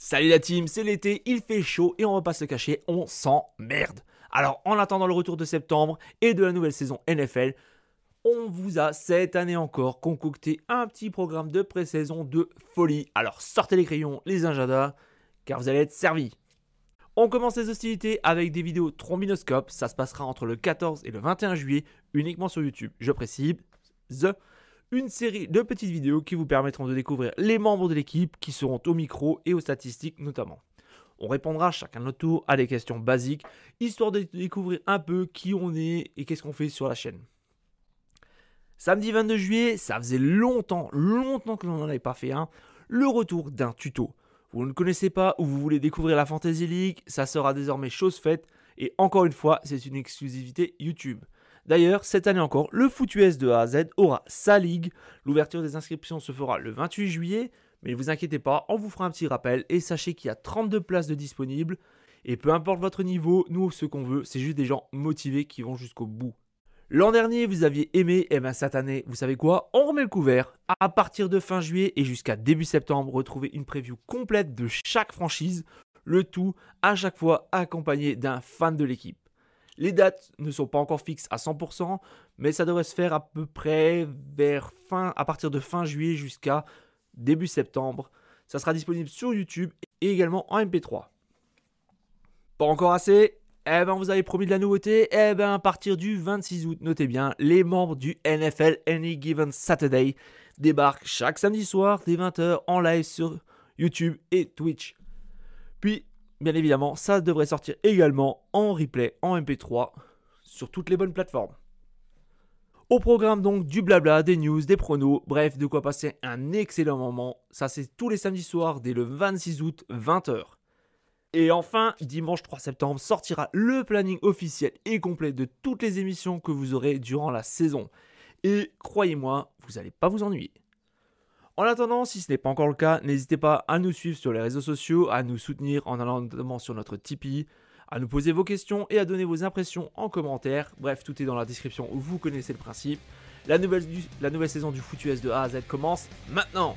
Salut la team, c'est l'été, il fait chaud et on va pas se cacher, on s'emmerde. Alors en attendant le retour de septembre et de la nouvelle saison NFL, on vous a cette année encore concocté un petit programme de pré-saison de folie. Alors sortez les crayons, les agendas, car vous allez être servis. On commence les hostilités avec des vidéos trombinoscope, ça se passera entre le 14 et le 21 juillet uniquement sur YouTube. Je précise, The une série de petites vidéos qui vous permettront de découvrir les membres de l'équipe qui seront au micro et aux statistiques notamment. On répondra chacun notre tour à des questions basiques, histoire de découvrir un peu qui on est et qu'est-ce qu'on fait sur la chaîne. Samedi 22 juillet, ça faisait longtemps, longtemps que l'on n'en avait pas fait un, le retour d'un tuto. Vous ne connaissez pas ou vous voulez découvrir la Fantasy League, ça sera désormais chose faite et encore une fois, c'est une exclusivité YouTube. D'ailleurs, cette année encore, le foot US de A à Z aura sa ligue. L'ouverture des inscriptions se fera le 28 juillet, mais ne vous inquiétez pas, on vous fera un petit rappel et sachez qu'il y a 32 places de disponibles. Et peu importe votre niveau, nous ce qu'on veut, c'est juste des gens motivés qui vont jusqu'au bout. L'an dernier, vous aviez aimé, et bien cette année, vous savez quoi? On remet le couvert. À partir de fin juillet et jusqu'à début septembre, retrouvez une preview complète de chaque franchise, le tout à chaque fois accompagné d'un fan de l'équipe. Les dates ne sont pas encore fixes à 100%, mais ça devrait se faire à peu près vers fin, à partir de fin juillet jusqu'à début septembre. Ça sera disponible sur YouTube et également en MP3. Pas encore assez? Eh ben vous avez promis de la nouveauté Eh ben à partir du 26 août, notez bien, les membres du NFL Any Given Saturday débarquent chaque samedi soir dès 20h en live sur YouTube et Twitch. Puis bien évidemment, ça devrait sortir également en replay, en MP3, sur toutes les bonnes plateformes. Au programme donc du blabla, des news, des pronos, bref, de quoi passer un excellent moment. Ça c'est tous les samedis soirs dès le 26 août 20h. Et enfin, dimanche 3 septembre sortira le planning officiel et complet de toutes les émissions que vous aurez durant la saison. Et croyez-moi, vous n'allez pas vous ennuyer. En attendant, si ce n'est pas encore le cas, n'hésitez pas à nous suivre sur les réseaux sociaux, à nous soutenir en allant notamment sur notre Tipeee, à nous poser vos questions et à donner vos impressions en commentaire. Bref, tout est dans la description, vous connaissez le principe. La nouvelle, saison du Foot US de A à Z commence maintenant.